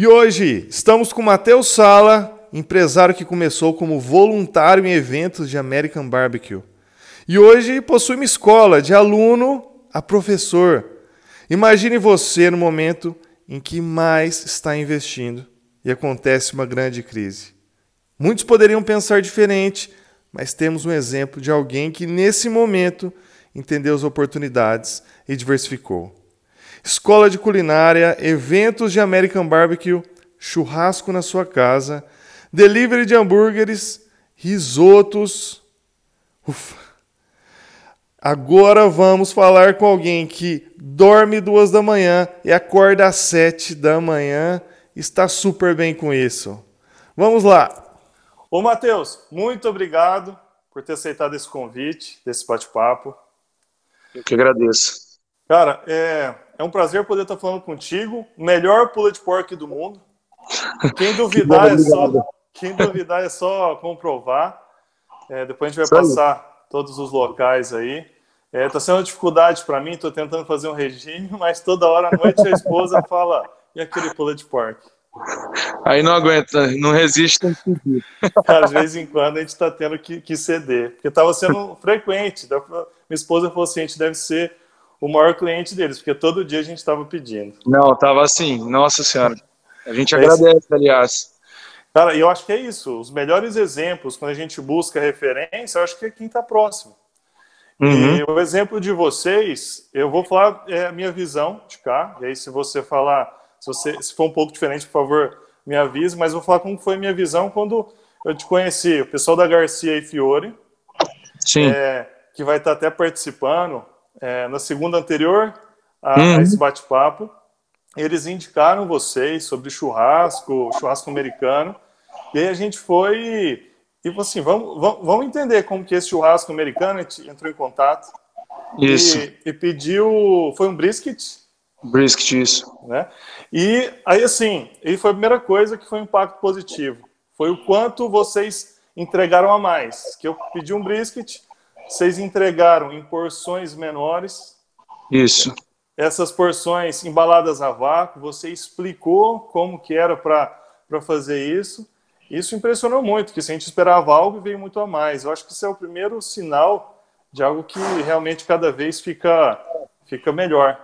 E hoje estamos com Matheus Sala, empresário que começou como voluntário em eventos de American Barbecue. E hoje possui uma escola de aluno a professor. Imagine você no momento em que mais está investindo e acontece uma grande crise. Muitos poderiam pensar diferente, mas temos um exemplo de alguém que nesse momento entendeu as oportunidades e diversificou. Escola de culinária, eventos de American Barbecue, churrasco na sua casa, delivery de hambúrgueres, risotos. Ufa. Agora vamos falar com alguém que dorme duas da manhã e acorda às sete da manhã. Está super bem com isso. Vamos lá. Ô, Matheus, muito obrigado por ter aceitado esse convite, desse bate-papo. Eu que agradeço. Cara, é, é um prazer poder estar falando contigo. Melhor pula de porco do mundo. Quem duvidar, é, só, quem duvidar é só comprovar. É, depois a gente vai passar todos os locais aí. Está é, tá sendo uma dificuldade para mim, estou tentando fazer um regime, mas toda hora à noite a esposa fala, e aquele pula de porco? Aí não aguenta, não resiste, tem que Cara, de vez em quando a gente está tendo que, que, ceder, porque estava sendo frequente. Minha esposa falou assim, a gente deve ser o maior cliente deles, porque todo dia a gente estava pedindo. Não, estava assim, nossa senhora. A gente é agradece, esse... aliás. Cara, eu acho que é isso. Os melhores exemplos, quando a gente busca referência, eu acho que é quem está próximo. Uhum. E o exemplo de vocês, eu vou falar é, a minha visão de cá, e aí se você falar, se, você, se for um pouco diferente, por favor, me avise, mas vou falar como foi a minha visão quando eu te conheci, o pessoal da Garcia e Fiore, Sim. É, que vai estar até participando, é, na segunda anterior a, uhum. a esse bate-papo, eles indicaram vocês sobre churrasco, churrasco americano, e aí a gente foi e falou assim, vamos, vamos, vamos entender como que esse churrasco americano entrou em contato. Isso. E, e pediu, foi um brisket? Brisket, isso. Né? E aí, assim, e foi a primeira coisa que foi um impacto positivo. Foi o quanto vocês entregaram a mais. Que eu pedi um brisket, vocês entregaram em porções menores. Isso. Essas porções embaladas a vácuo, você explicou como que era para fazer isso. Isso impressionou muito, que se a gente esperava algo, veio muito a mais. Eu acho que isso é o primeiro sinal de algo que realmente cada vez fica, fica melhor.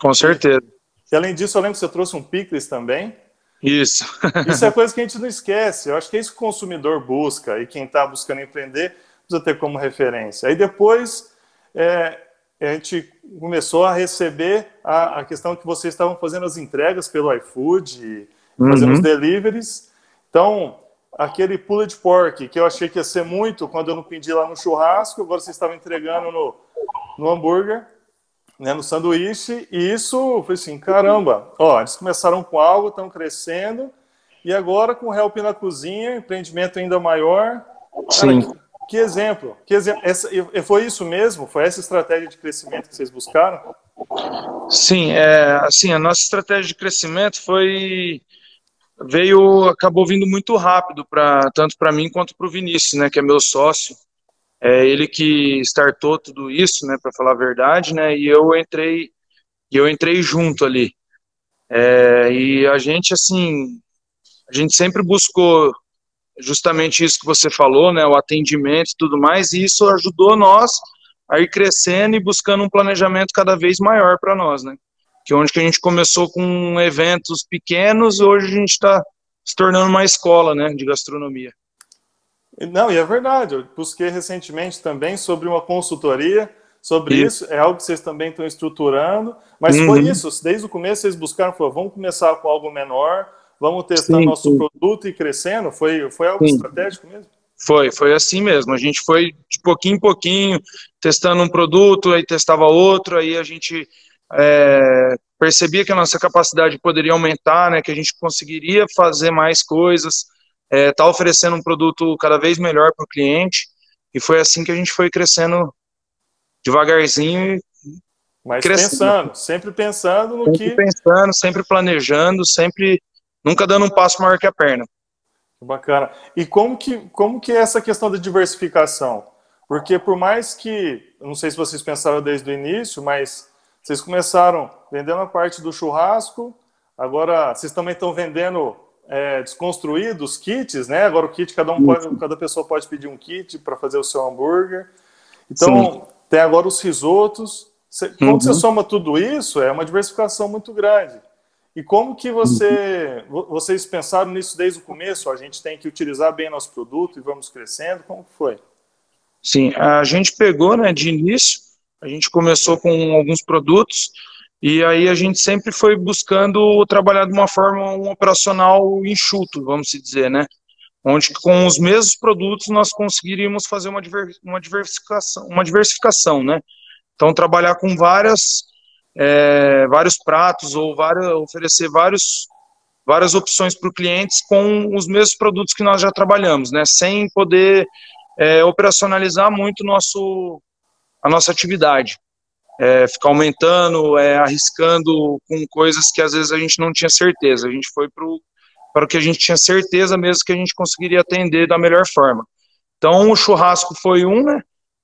Com certeza. E, e além disso, eu lembro que você trouxe um picles também. Isso. isso é coisa que a gente não esquece. Eu acho que é isso que o consumidor busca e quem está buscando empreender precisa ter como referência. Aí depois é, a gente começou a receber a, a, questão que vocês estavam fazendo as entregas pelo iFood, fazendo uhum. os deliveries. Então, aquele pulled pork, que eu achei que ia ser muito quando eu não pedi lá no churrasco, agora vocês estavam entregando no, no hambúrguer, né, no sanduíche, e isso foi assim, caramba, ó, eles começaram com algo, estão crescendo, e agora com o Help na cozinha, empreendimento ainda maior. Sim. Cara, que, exemplo, que exemplo. Essa, foi isso mesmo? Foi essa estratégia de crescimento que vocês buscaram? Sim, é, assim, a nossa estratégia de crescimento foi veio acabou vindo muito rápido para tanto para mim quanto para o Vinícius, né, que é meu sócio. É ele que startou tudo isso, né, para falar a verdade, né, e eu entrei eu entrei junto ali. É, e a gente assim, a gente sempre buscou justamente isso que você falou, né, o atendimento e tudo mais, e isso ajudou nós a ir crescendo e buscando um planejamento cada vez maior para nós, né que onde que a gente começou com eventos pequenos, hoje a gente está se tornando uma escola, né, de gastronomia. Não, e é verdade. Eu busquei recentemente também sobre uma consultoria sobre isso. isso. É algo que vocês também estão estruturando. Mas uhum. foi isso. Desde o começo vocês buscaram, foi, vamos começar com algo menor, vamos testar sim, nosso sim. produto e crescendo. Foi, foi algo sim. estratégico mesmo? Foi, foi assim mesmo. A gente foi de pouquinho em pouquinho testando um produto, aí testava outro, aí a gente é, percebia que a nossa capacidade poderia aumentar, né, que a gente conseguiria fazer mais coisas, é, tá oferecendo um produto cada vez melhor para o cliente, e foi assim que a gente foi crescendo devagarzinho e mas crescendo. pensando, sempre pensando no sempre que... pensando, sempre planejando, sempre, nunca dando um passo maior que a perna. Bacana. E como que, como que é essa questão da diversificação? Porque por mais que, não sei se vocês pensaram desde o início, mas vocês começaram vendendo a parte do churrasco, Agora, vocês também estão vendendo é, desconstruídos kits, né? Agora o kit, cada um pode, cada pessoa pode pedir um kit para fazer o seu hambúrguer. Então, Sim. tem agora os risotos. Quando uhum. você soma tudo isso, é uma diversificação muito grande. E como que você, uhum. vocês pensaram nisso desde o começo? A gente tem que utilizar bem nosso produto e vamos crescendo. Como foi? Sim, a gente pegou, né, de início, a gente começou com alguns produtos e aí a gente sempre foi buscando trabalhar de uma forma um operacional enxuto, vamos dizer, né? Onde com os mesmos produtos nós conseguiríamos fazer uma, uma diversificação, uma diversificação, né? Então trabalhar com várias é, vários pratos ou oferecer vários várias opções para o cliente com os mesmos produtos que nós já trabalhamos, né? Sem poder é, operacionalizar muito nosso a nossa atividade. É, ficar aumentando, é, arriscando com coisas que às vezes a gente não tinha certeza. A gente foi para o que a gente tinha certeza mesmo que a gente conseguiria atender da melhor forma. Então, o churrasco foi um, né?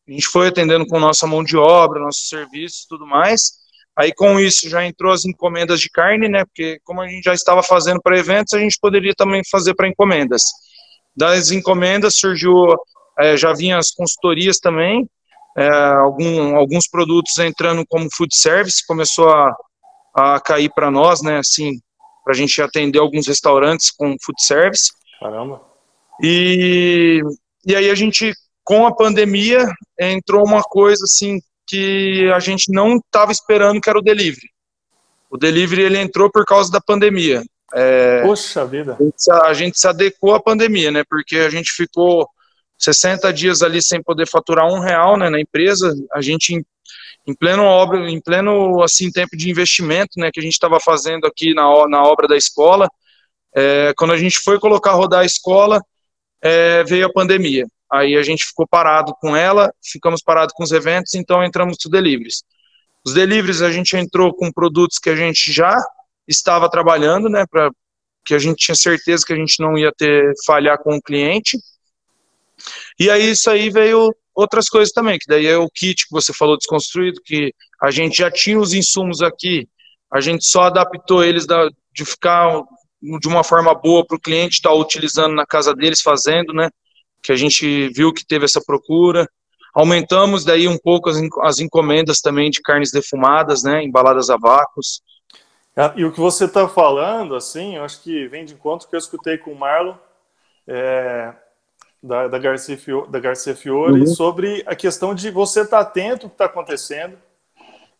A gente foi atendendo com nossa mão de obra, nossos serviços e tudo mais. Aí, com isso, já entrou as encomendas de carne, né? Porque, como a gente já estava fazendo para eventos, a gente poderia também fazer para encomendas. Das encomendas surgiu, é, já vinha as consultorias também, é, algum, alguns produtos entrando como food service, começou a, a cair para nós, né, assim, para a gente atender alguns restaurantes com food service. Caramba. E, e aí a gente, com a pandemia, entrou uma coisa assim que a gente não estava esperando, que era o delivery. O delivery ele entrou por causa da pandemia. É, Poxa vida. A gente, se adequou à pandemia, né? Porque a gente ficou 60 dias ali sem poder faturar um real né, na empresa, a gente em, em pleno obra, em pleno assim tempo de investimento, né, que a gente estava fazendo aqui na, na obra da escola, é, quando a gente foi colocar rodar a escola, é, veio a pandemia. Aí a gente ficou parado com ela, ficamos parados com os eventos, então entramos no deliveries. Os deliveries a gente entrou com produtos que a gente já estava trabalhando, né, para que a gente tinha certeza que a gente não ia ter falhar com o cliente. E aí isso aí veio outras coisas também, que daí é o kit que você falou desconstruído, que a gente já tinha os insumos aqui, a gente só adaptou eles da, de ficar de uma forma boa para o cliente estar tá utilizando na casa deles, fazendo, né? Que a gente viu que teve essa procura. Aumentamos daí um pouco as, as encomendas também de carnes defumadas, né? Embaladas a vácuos. Ah, e o que você está falando, assim, eu acho que vem de encontro que eu escutei com o Marlon. É, da, da, Garcia, Fiore, da Garcia Fiore uhum. sobre a questão de você estar tá atento ao que está acontecendo,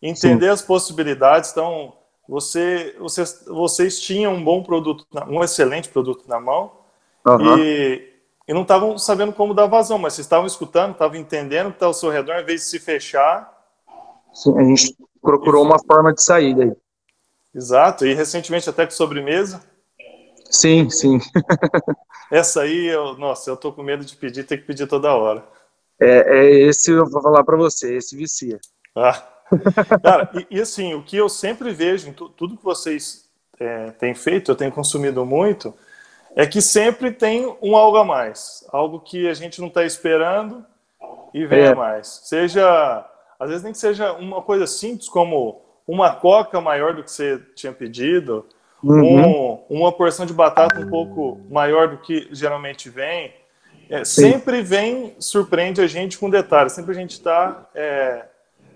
entender Sim. as possibilidades. Então, você, vocês, vocês tinham um bom produto, um excelente produto na mão uhum. e, e não estavam sabendo como dar vazão, mas vocês estavam escutando, estavam entendendo o que está ao seu redor, em vez de se fechar. Sim, a gente procurou uma forma de sair daí. Exato, e recentemente até com sobremesa. Sim, sim. Essa aí, eu, nossa, eu tô com medo de pedir, tem que pedir toda hora. É, é esse eu vou falar para você, esse vicia. Ah. Cara, e, e, assim, o que eu sempre vejo em tudo que vocês é, têm feito, eu tenho consumido muito, é que sempre tem um algo a mais. Algo que a gente não está esperando e vem é. a mais. Seja, às vezes nem que seja uma coisa simples como uma coca maior do que você tinha pedido, uhum. um, uma porção de batata um pouco maior do que geralmente vem. É, sempre vem, surpreende a gente com detalhes, sempre a gente está é,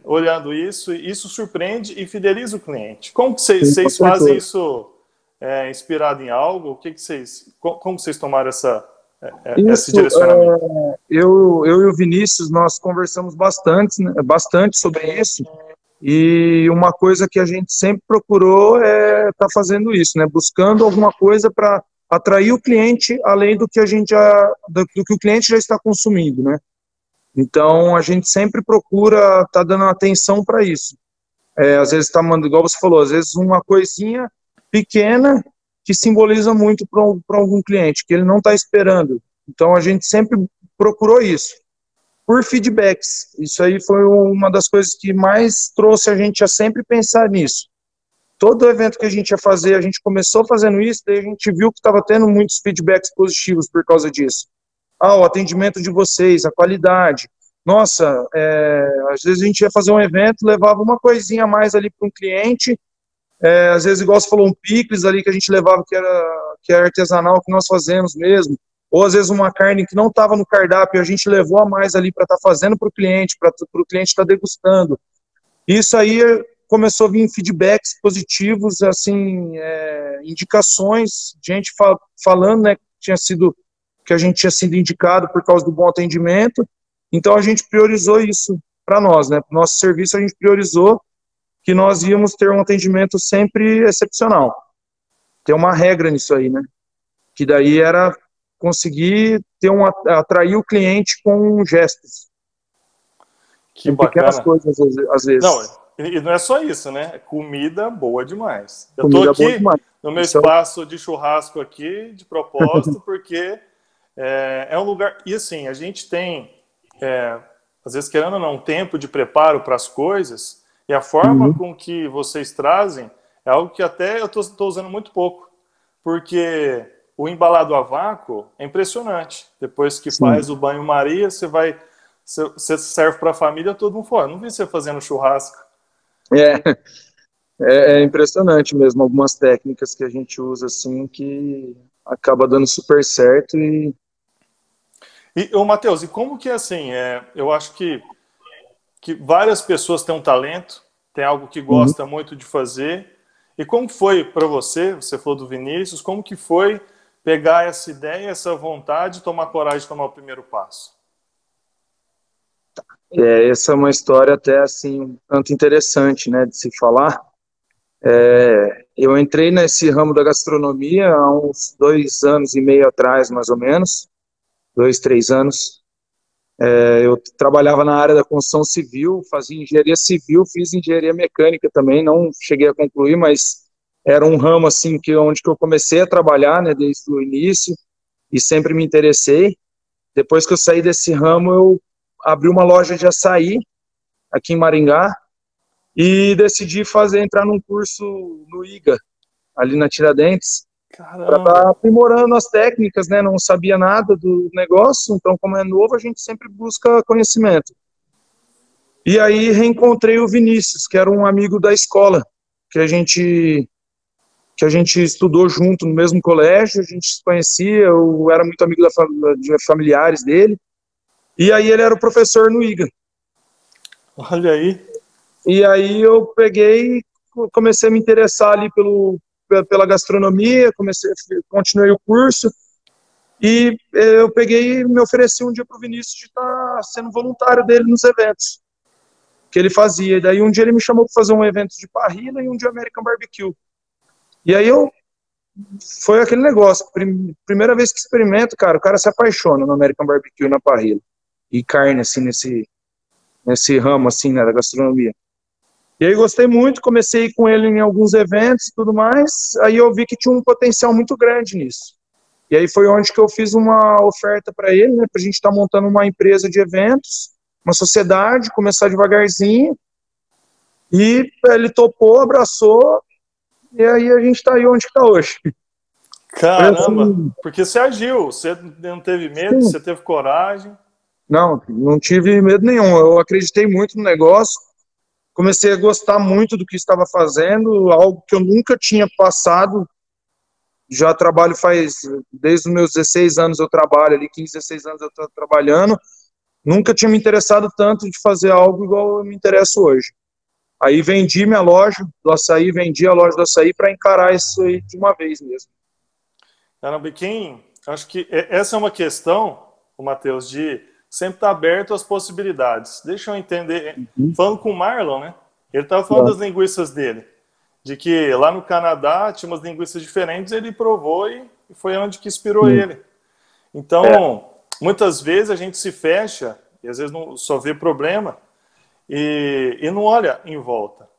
olhando isso, e isso surpreende e fideliza o cliente. Como que vocês, vocês fazem isso é, inspirado em algo? O que, que vocês, como vocês tomaram essa, é, é, isso, esse direcionamento? É, eu, eu e o Vinícius, nós conversamos bastante, né, bastante sobre isso, e uma coisa que a gente sempre procurou é estar tá fazendo isso, né? Buscando alguma coisa para atrair o cliente além do que a gente já do, do, que o cliente já está consumindo, né? Então a gente sempre procura estar tá dando atenção para isso. É, às vezes está mandando, igual você falou, às vezes uma coisinha pequena que simboliza muito para algum cliente que ele não está esperando. Então a gente sempre procurou isso por feedbacks. Isso aí foi uma das coisas que mais trouxe a gente a sempre pensar nisso. Todo evento que a gente ia fazer, a gente começou fazendo isso, daí a gente viu que estava tendo muitos feedbacks positivos por causa disso. Ah, o atendimento de vocês, a qualidade. Nossa, é, às vezes a gente ia fazer um evento, levava uma coisinha a mais ali para um cliente, é, às vezes, igual você falou, um picles ali que a gente levava que era, que era artesanal, que nós fazemos mesmo, ou às vezes uma carne que não estava no cardápio, a gente levou a mais ali para estar tá fazendo para o cliente, para o cliente estar tá degustando. Isso aí começou a vir feedbacks positivos, assim, é, indicações, gente fal falando, né, que tinha sido que a gente tinha sido indicado por causa do bom atendimento. Então a gente priorizou isso para nós, né? Nosso serviço a gente priorizou que nós íamos ter um atendimento sempre excepcional. Tem uma regra nisso aí, né? Que daí era conseguir ter um atrair o cliente com gestos. Que bacana. pequenas coisas às vezes. Não, e não é só isso, né? Comida boa demais. Eu Comida tô aqui no meu é espaço de churrasco aqui, de propósito, porque é, é, um lugar. E assim, a gente tem, é, às vezes, querendo ou não, um tempo de preparo para as coisas, e a forma uhum. com que vocês trazem é algo que até eu estou usando muito pouco, porque o embalado a vácuo é impressionante. Depois que Sim. faz o banho-maria, você vai. Você serve para a família, todo mundo fora. Não vi você fazendo churrasco. É, é, é, impressionante mesmo, algumas técnicas que a gente usa assim que acaba dando super certo e e, ô, Matheus, e como que é assim? É, eu acho que, que várias pessoas têm um talento, tem algo que gosta uhum. muito de fazer. E como foi para você, você falou do Vinícius, como que foi pegar essa ideia, essa vontade tomar coragem de tomar o primeiro passo? É, essa é uma história até assim, tanto interessante, né, de se falar. É, eu entrei nesse ramo da gastronomia há uns dois anos e meio atrás, mais ou menos dois, três anos. É, eu trabalhava na área da construção civil, fazia engenharia civil, fiz engenharia mecânica também, não cheguei a concluir, mas era um ramo assim que onde que eu comecei a trabalhar, né, desde o início e sempre me interessei. Depois que eu saí desse ramo, eu abri uma loja de açaí aqui em Maringá e decidi fazer entrar num curso no IGA ali na Tiradentes para estar tá aprimorando as técnicas, né? Não sabia nada do negócio, então como é novo a gente sempre busca conhecimento. E aí reencontrei o Vinícius, que era um amigo da escola, que a gente que a gente estudou junto no mesmo colégio, a gente se conhecia, eu era muito amigo da, de familiares dele. E aí ele era o professor no IGA. Olha aí. E aí eu peguei, comecei a me interessar ali pelo pela gastronomia, comecei, continuei o curso e eh, eu peguei me ofereci um dia para o Vinícius de estar tá sendo voluntário dele nos eventos que ele fazia. E daí um dia ele me chamou para fazer um evento de parrilla e um de American Barbecue. E aí eu foi aquele negócio, primeira vez que experimento, cara, o cara se apaixona no American Barbecue na parrilla e carne assim nesse nesse ramo assim, né, da gastronomia. E aí gostei muito, comecei com ele em alguns eventos e tudo mais, aí eu vi que tinha um potencial muito grande nisso. E aí foi onde que eu fiz uma oferta para ele, né, para a gente estar tá montando uma empresa de eventos, uma sociedade, começar devagarzinho. E ele topou, abraçou, e aí a gente está aí onde está hoje. Caramba, assim, porque você agiu, você não teve medo, sim. você teve coragem. Não, não tive medo nenhum. Eu acreditei muito no negócio comecei a gostar muito do que estava fazendo, algo que eu nunca tinha passado. Já trabalho faz, desde os meus 16 anos eu trabalho ali, 15, 16 anos eu estou trabalhando. Nunca tinha me interessado tanto de fazer algo igual eu me interesso hoje. Aí vendi minha loja do açaí, vendi a loja do açaí para encarar isso aí de uma vez mesmo. Caramba, quem. Acho que essa é uma questão, o Matheus, de sempre está aberto às possibilidades. Deixa eu entender. Uhum. Falando com o Marlon, né? Ele estava falando das linguiças dele. De que lá no Canadá tinha umas linguiças diferentes, ele provou e foi onde que inspirou uhum. ele. Então, é. muitas vezes a gente se fecha e às vezes não, só vê problema e, e não olha em volta.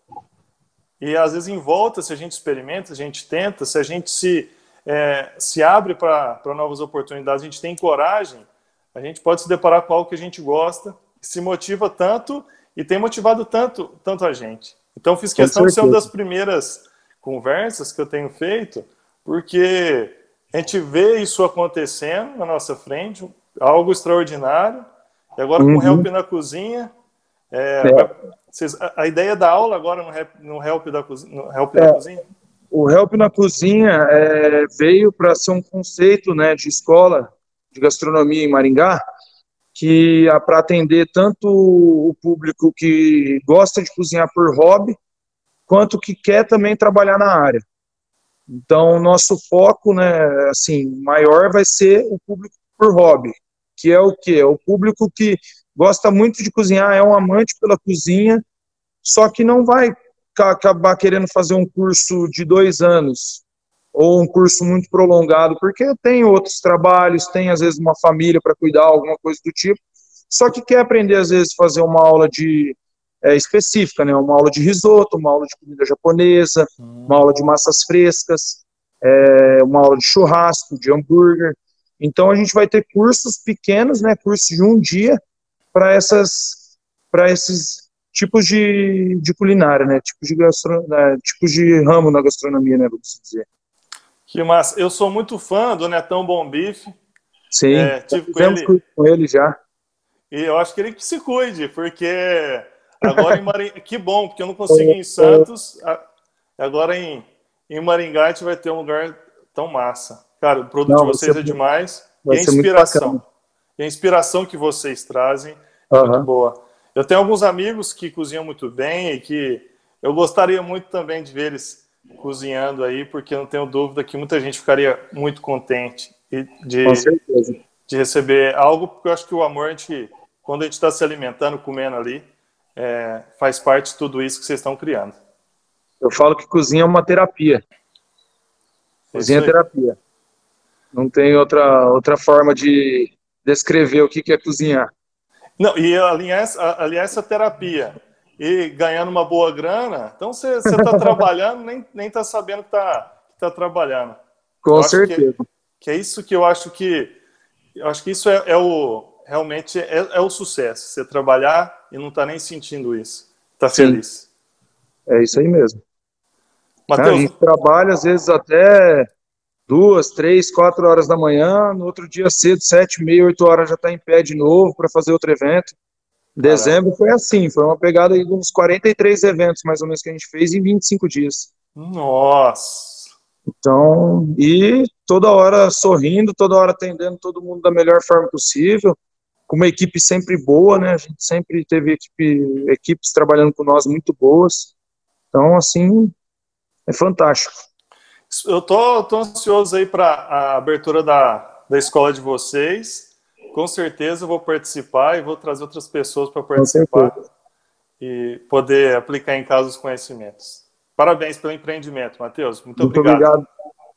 E às vezes em volta, se a gente experimenta, se a gente tenta, se a gente se, é, se abre para novas oportunidades, a gente tem coragem, a gente pode se deparar com algo que a gente gosta, que se motiva tanto e tem motivado tanto, tanto a gente. Então, fiz questão de ser uma das primeiras conversas que eu tenho feito, porque a gente vê isso acontecendo na nossa frente, algo extraordinário, e agora uhum. com o Help na cozinha, é, é. Vocês, a, a, ideia da aula agora no, no Help da, cozinha, no help é, da Cozinha? O Help na Cozinha é, veio para ser um conceito né, de escola de gastronomia em Maringá, que é para atender tanto o público que gosta de cozinhar por hobby, quanto que quer também trabalhar na área. Então, nosso foco, né, assim, maior vai ser o público por hobby, que é o que? É o público que gosta muito de cozinhar, é um amante pela cozinha, só que não vai acabar querendo fazer um curso de dois anos ou um curso muito prolongado, porque tem outros trabalhos, tem às vezes uma família para cuidar, alguma coisa do tipo, só que quer aprender às vezes fazer uma aula de é, específica, né? Uma aula de risoto, uma aula de comida japonesa, uma aula de massas frescas, é, uma aula de churrasco, de hambúrguer. Então a gente vai ter cursos pequenos, né? Cursos de um dia para essas, para esses tipos de, de culinária, né? Tipos de gastro, né? tipos de ramo na gastronomia, né? Vamos dizer. Que massa! Eu sou muito fã do Netão Bom Bife. Sim, é, tive com ele. com ele já. E eu acho que ele que se cuide, porque agora em Maringá. que bom, porque eu não consegui em Santos. Agora em, em Maringá a gente vai ter um lugar tão massa. Cara, o produto não, de vocês é demais. E a inspiração. E a inspiração que vocês trazem é uhum. muito boa. Eu tenho alguns amigos que cozinham muito bem e que eu gostaria muito também de ver eles cozinhando aí, porque eu não tenho dúvida que muita gente ficaria muito contente de, de receber algo, porque eu acho que o amor a gente quando a gente está se alimentando, comendo ali, é, faz parte de tudo isso que vocês estão criando. Eu falo que cozinha é uma terapia. Cozinha é terapia. Não tem outra, outra forma de descrever o que, é cozinhar. Não, e alinhar, aliás, essa terapia e ganhando uma boa grana, então você está trabalhando, nem, nem tá sabendo que está tá trabalhando. Com certeza. Que, que, é isso que eu acho que. Eu acho que isso é, é o, realmente é, é o sucesso. Você trabalhar e não está nem sentindo isso. Está feliz. É isso aí mesmo. Mateus, a gente trabalha às vezes até duas, três, quatro horas da manhã, no outro dia cedo, sete, meia, oito horas já está em pé de novo para fazer outro evento. Dezembro foi assim, foi uma pegada de uns 43 eventos mais ou menos que a gente fez em 25 dias. Nossa! Então, e toda hora sorrindo, toda hora atendendo todo mundo da melhor forma possível com uma equipe sempre boa, né? A gente sempre teve equipe, equipes trabalhando com nós muito boas. Então, assim, é fantástico. Eu tô, tô ansioso aí para a abertura da, da escola de vocês. Com certeza eu vou participar e vou trazer outras pessoas para participar e poder aplicar em casa os conhecimentos. Parabéns pelo empreendimento, Matheus. Muito, Muito obrigado. obrigado.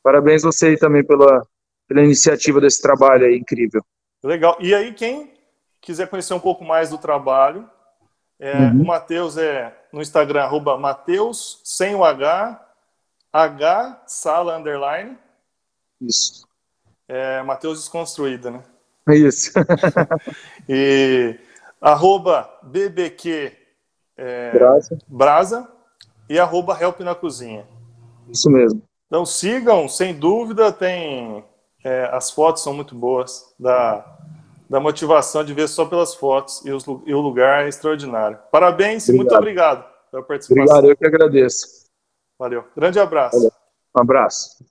Parabéns você também pela, pela iniciativa desse trabalho aí, incrível. Legal. E aí, quem quiser conhecer um pouco mais do trabalho, é, uhum. o Matheus é no Instagram, arroba Mateus, sem o H, H, sala, underline. Isso. É, Matheus Desconstruída, né? Isso. e arroba BBQ é, Brasa. Brasa e arroba Help na Cozinha. Isso mesmo. Então sigam, sem dúvida, tem é, as fotos são muito boas da da motivação de ver só pelas fotos e, os, e o lugar é extraordinário. Parabéns e muito obrigado pela participação. Obrigado, eu que agradeço. Valeu. Grande abraço. Valeu. Um abraço.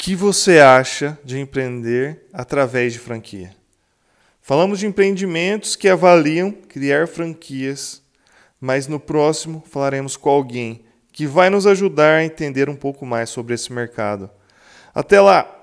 Que você acha de empreender através de franquia? Falamos de empreendimentos que avaliam criar franquias, mas no próximo falaremos com alguém que vai nos ajudar a entender um pouco mais sobre esse mercado. Até lá!